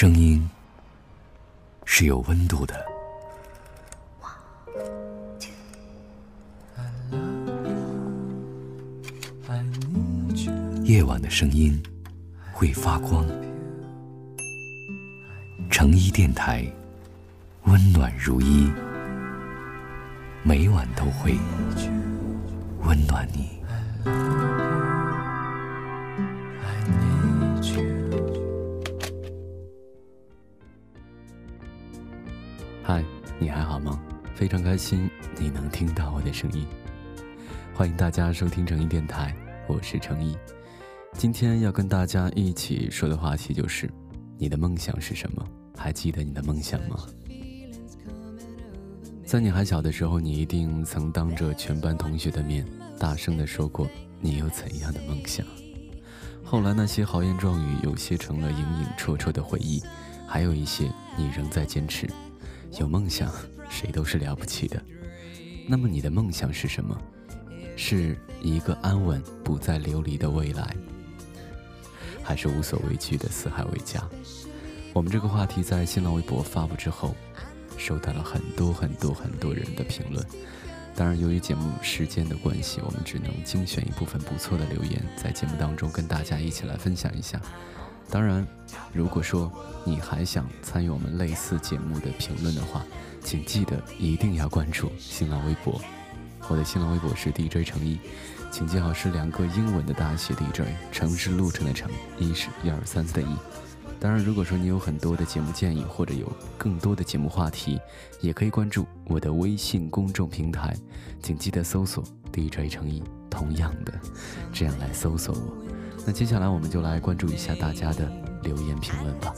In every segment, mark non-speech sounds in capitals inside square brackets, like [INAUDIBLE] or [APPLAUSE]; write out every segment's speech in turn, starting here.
声音是有温度的。夜晚的声音会发光。成一电台，温暖如一，每晚都会温暖你。非常开心你能听到我的声音。欢迎大家收听诚毅电台，我是成毅。今天要跟大家一起说的话题就是：你的梦想是什么？还记得你的梦想吗？在你还小的时候，你一定曾当着全班同学的面，大声地说过你有怎样的梦想。后来那些豪言壮语，有些成了影影绰绰的回忆，还有一些你仍在坚持。有梦想，谁都是了不起的。那么你的梦想是什么？是一个安稳、不再流离的未来，还是无所畏惧的四海为家？我们这个话题在新浪微博发布之后，收到了很多很多很多人的评论。当然，由于节目时间的关系，我们只能精选一部分不错的留言，在节目当中跟大家一起来分享一下。当然，如果说你还想参与我们类似节目的评论的话，请记得一定要关注新浪微博。我的新浪微博是 DJ 成一，请记好是两个英文的大写 DJ，城是路程的城，一是一二三四的一。当然，如果说你有很多的节目建议，或者有更多的节目话题，也可以关注我的微信公众平台，请记得搜索 DJ 成一，同样的，这样来搜索我。那接下来我们就来关注一下大家的留言评论吧。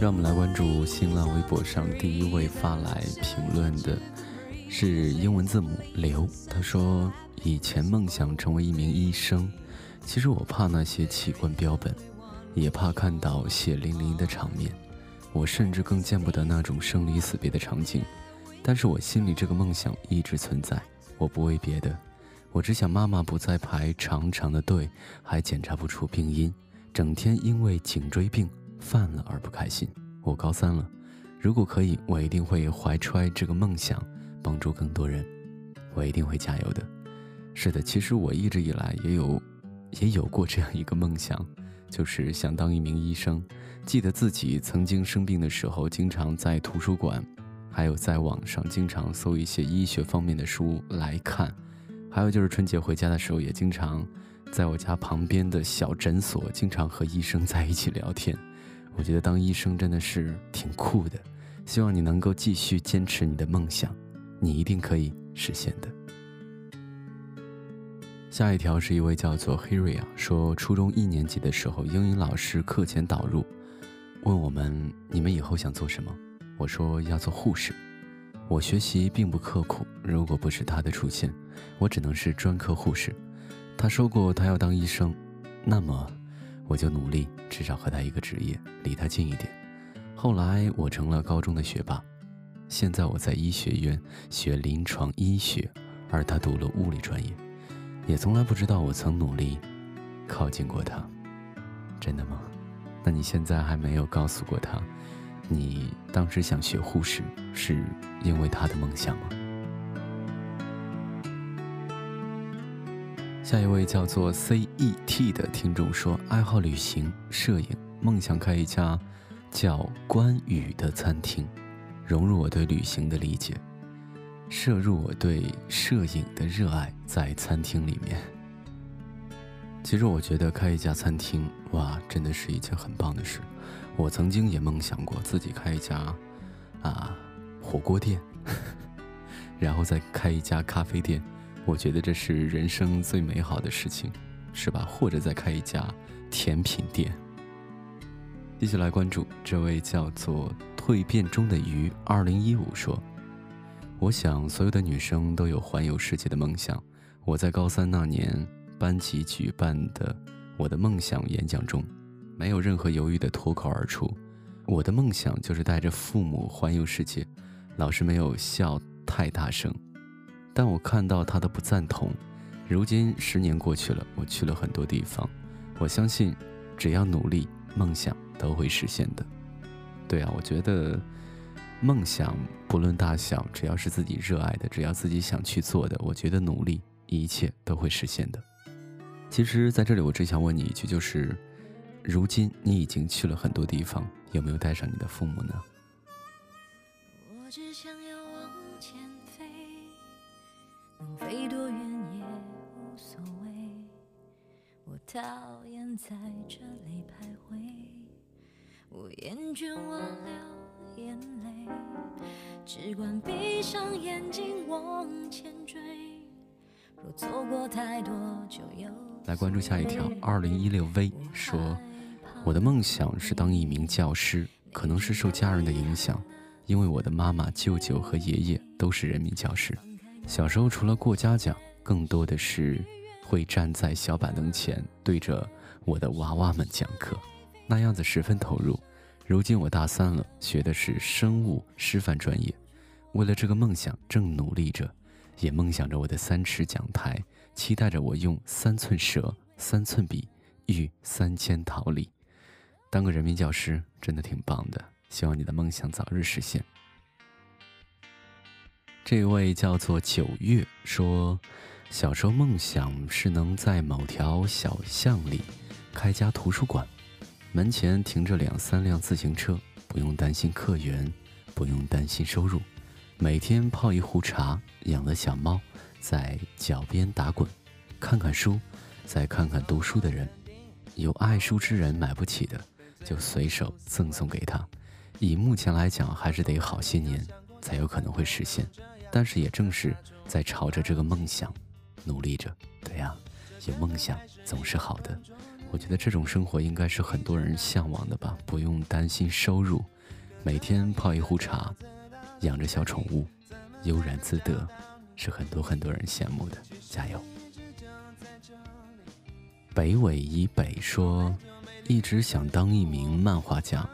让我们来关注新浪微博上第一位发来评论的是英文字母刘，他说以前梦想成为一名医生。其实我怕那些器官标本，也怕看到血淋淋的场面，我甚至更见不得那种生离死别的场景。但是我心里这个梦想一直存在。我不为别的，我只想妈妈不再排长长的队，还检查不出病因，整天因为颈椎病犯了而不开心。我高三了，如果可以，我一定会怀揣这个梦想，帮助更多人。我一定会加油的。是的，其实我一直以来也有。也有过这样一个梦想，就是想当一名医生。记得自己曾经生病的时候，经常在图书馆，还有在网上经常搜一些医学方面的书来看。还有就是春节回家的时候，也经常在我家旁边的小诊所，经常和医生在一起聊天。我觉得当医生真的是挺酷的。希望你能够继续坚持你的梦想，你一定可以实现的。下一条是一位叫做 Hiria 说，初中一年级的时候，英语老师课前导入，问我们你们以后想做什么？我说要做护士。我学习并不刻苦，如果不是他的出现，我只能是专科护士。他说过他要当医生，那么我就努力，至少和他一个职业，离他近一点。后来我成了高中的学霸，现在我在医学院学临床医学，而他读了物理专业。也从来不知道我曾努力靠近过他，真的吗？那你现在还没有告诉过他，你当时想学护士是因为他的梦想吗？下一位叫做 C E T 的听众说，爱好旅行、摄影，梦想开一家叫关羽的餐厅，融入我对旅行的理解。摄入我对摄影的热爱，在餐厅里面。其实我觉得开一家餐厅，哇，真的是一件很棒的事。我曾经也梦想过自己开一家啊火锅店，[LAUGHS] 然后再开一家咖啡店。我觉得这是人生最美好的事情，是吧？或者再开一家甜品店。继续来关注这位叫做蜕变中的鱼二零一五说。我想，所有的女生都有环游世界的梦想。我在高三那年班级举办的我的梦想演讲中，没有任何犹豫的脱口而出：“我的梦想就是带着父母环游世界。”老师没有笑太大声，但我看到他的不赞同。如今十年过去了，我去了很多地方，我相信，只要努力，梦想都会实现的。对啊，我觉得梦想不论大小，只要是自己热爱的，只要自己想去做的，我觉得努力一切都会实现的。其实，在这里我只想问你一句，就是如今你已经去了很多地方，有没有带上你的父母呢？我只想要往前飞，能飞多远也无所谓。我讨厌在这里徘徊。我厌倦我流眼泪，只管闭上眼睛往前追。若错过太多，就有来关注下一条。二零一六 V 说：“我的梦想是当一名教师，可能是受家人的影响，因为我的妈妈、舅舅和爷爷都是人民教师。小时候除了过家家，更多的是会站在小板凳前，对着我的娃娃们讲课。”那样子十分投入。如今我大三了，学的是生物师范专业。为了这个梦想，正努力着，也梦想着我的三尺讲台，期待着我用三寸舌、三寸笔，遇三千桃李。当个人民教师真的挺棒的，希望你的梦想早日实现。这位叫做九月说，小时候梦想是能在某条小巷里开家图书馆。门前停着两三辆自行车，不用担心客源，不用担心收入，每天泡一壶茶，养的小猫在脚边打滚，看看书，再看看读书的人，有爱书之人买不起的，就随手赠送给他。以目前来讲，还是得好些年才有可能会实现，但是也正是在朝着这个梦想努力着。对呀，有梦想总是好的。我觉得这种生活应该是很多人向往的吧，不用担心收入，每天泡一壶茶，养着小宠物，悠然自得，是很多很多人羡慕的。加油！北纬以北说，一直想当一名漫画家，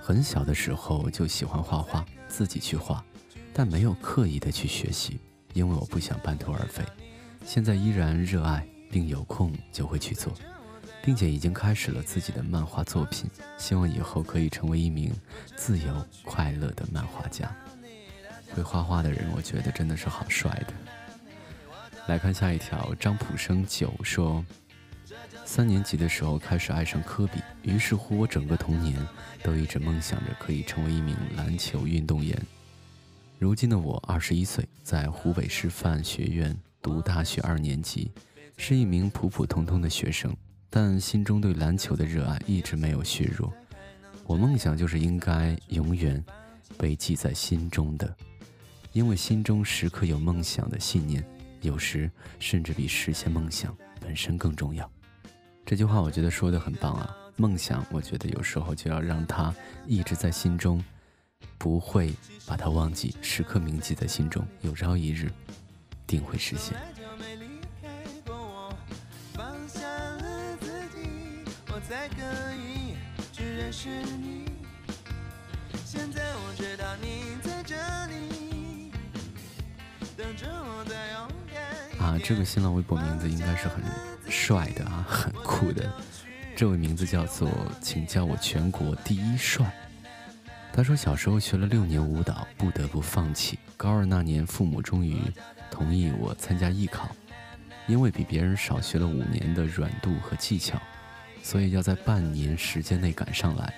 很小的时候就喜欢画画，自己去画，但没有刻意的去学习，因为我不想半途而废。现在依然热爱，并有空就会去做。并且已经开始了自己的漫画作品，希望以后可以成为一名自由快乐的漫画家。会画画的人，我觉得真的是好帅的。来看下一条，张普生九说，三年级的时候开始爱上科比，于是乎我整个童年都一直梦想着可以成为一名篮球运动员。如今的我二十一岁，在湖北师范学院读大学二年级，是一名普普通通的学生。但心中对篮球的热爱一直没有削弱。我梦想就是应该永远被记在心中的，因为心中时刻有梦想的信念，有时甚至比实现梦想本身更重要。这句话我觉得说的很棒啊！梦想，我觉得有时候就要让它一直在心中，不会把它忘记，时刻铭记在心中，有朝一日定会实现。才可以去认识你。现在我知道你在这里，啊，这个新浪微博名字应该是很帅的啊，[LAUGHS] 很酷的。这位名字叫做“请叫我全国第一帅”。他说小时候学了六年舞蹈，不得不放弃。高二那年，父母终于同意我参加艺考，因为比别人少学了五年的软度和技巧。所以要在半年时间内赶上来，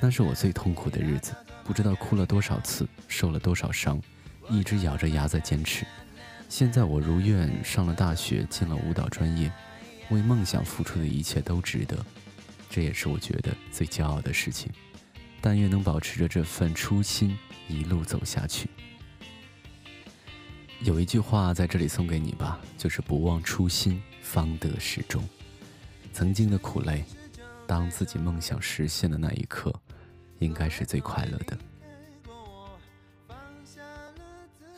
那是我最痛苦的日子，不知道哭了多少次，受了多少伤，一直咬着牙在坚持。现在我如愿上了大学，进了舞蹈专业，为梦想付出的一切都值得，这也是我觉得最骄傲的事情。但愿能保持着这份初心，一路走下去。有一句话在这里送给你吧，就是不忘初心，方得始终。曾经的苦累，当自己梦想实现的那一刻，应该是最快乐的。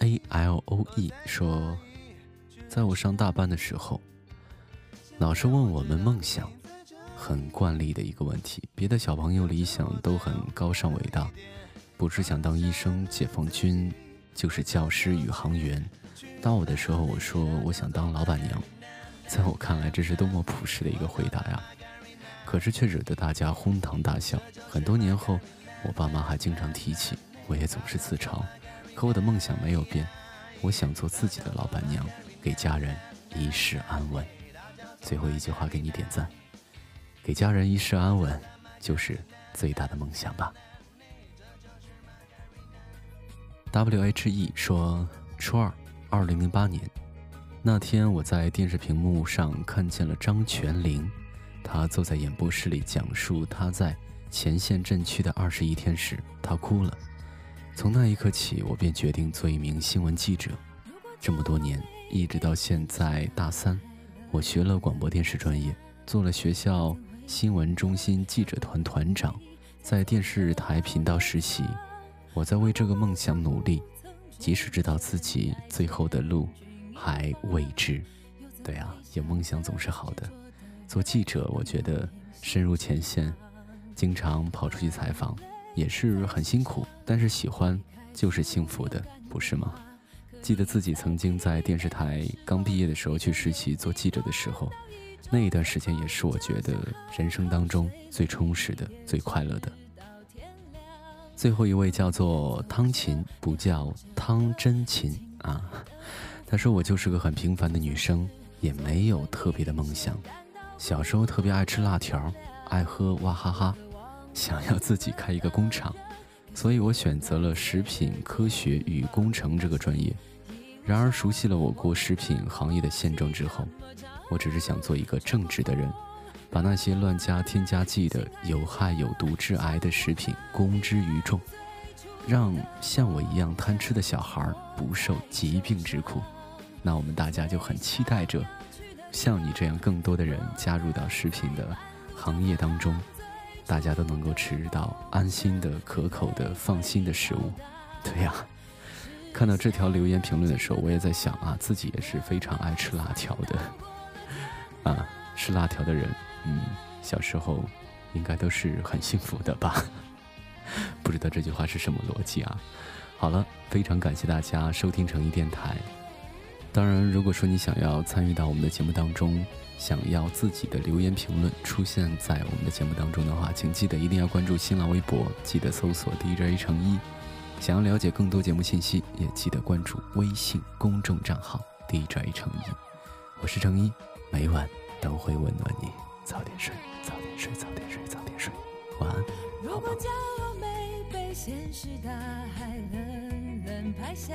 A L O E 说，在我上大班的时候，老师问我们梦想，很惯例的一个问题。别的小朋友理想都很高尚伟大，不是想当医生、解放军，就是教师、宇航员。到我的时候，我说我想当老板娘。在我看来，这是多么朴实的一个回答呀！可是却惹得大家哄堂大笑。很多年后，我爸妈还经常提起，我也总是自嘲。可我的梦想没有变，我想做自己的老板娘，给家人一世安稳。最后一句话给你点赞，给家人一世安稳，就是最大的梦想吧。W H E 说，初二，二零零八年那天，我在电视屏幕上看见了张泉灵，他坐在演播室里讲述他在前线镇区的二十一天时，他哭了。从那一刻起，我便决定做一名新闻记者。这么多年，一直到现在大三，我学了广播电视专业，做了学校新闻中心记者团团长，在电视台频道实习。我在为这个梦想努力，即使知道自己最后的路还未知。对啊，有梦想总是好的。做记者，我觉得深入前线，经常跑出去采访，也是很辛苦。但是喜欢就是幸福的，不是吗？记得自己曾经在电视台刚毕业的时候去实习做记者的时候，那一段时间也是我觉得人生当中最充实的、最快乐的。最后一位叫做汤琴，不叫汤真琴啊。她说：“我就是个很平凡的女生，也没有特别的梦想。小时候特别爱吃辣条，爱喝娃哈哈，想要自己开一个工厂，[LAUGHS] 所以我选择了食品科学与工程这个专业。然而，熟悉了我国食品行业的现状之后，我只是想做一个正直的人。”把那些乱加添加剂的有害有毒致癌的食品公之于众，让像我一样贪吃的小孩不受疾病之苦。那我们大家就很期待着，像你这样更多的人加入到食品的行业当中，大家都能够吃到安心的、可口的、放心的食物。[LAUGHS] 对呀，看到这条留言评论的时候，我也在想啊，自己也是非常爱吃辣条的 [LAUGHS] 啊，吃辣条的人。嗯，小时候应该都是很幸福的吧？[LAUGHS] 不知道这句话是什么逻辑啊？好了，非常感谢大家收听诚意电台。当然，如果说你想要参与到我们的节目当中，想要自己的留言评论出现在我们的节目当中的话，请记得一定要关注新浪微博，记得搜索 DJ 成一。想要了解更多节目信息，也记得关注微信公众账号 DJ 成一。我是成一，每晚都会温暖你。早点睡，早点睡，早点睡，早点睡，晚安。如果骄傲没被现实大海冷冷拍下，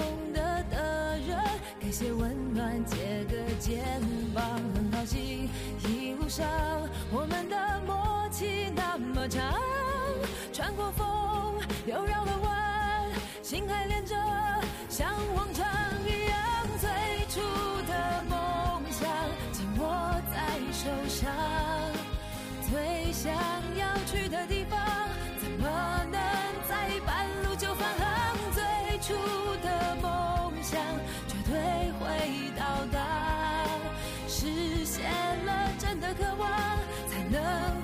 借温暖。借个肩膀，实现了真的渴望，才能。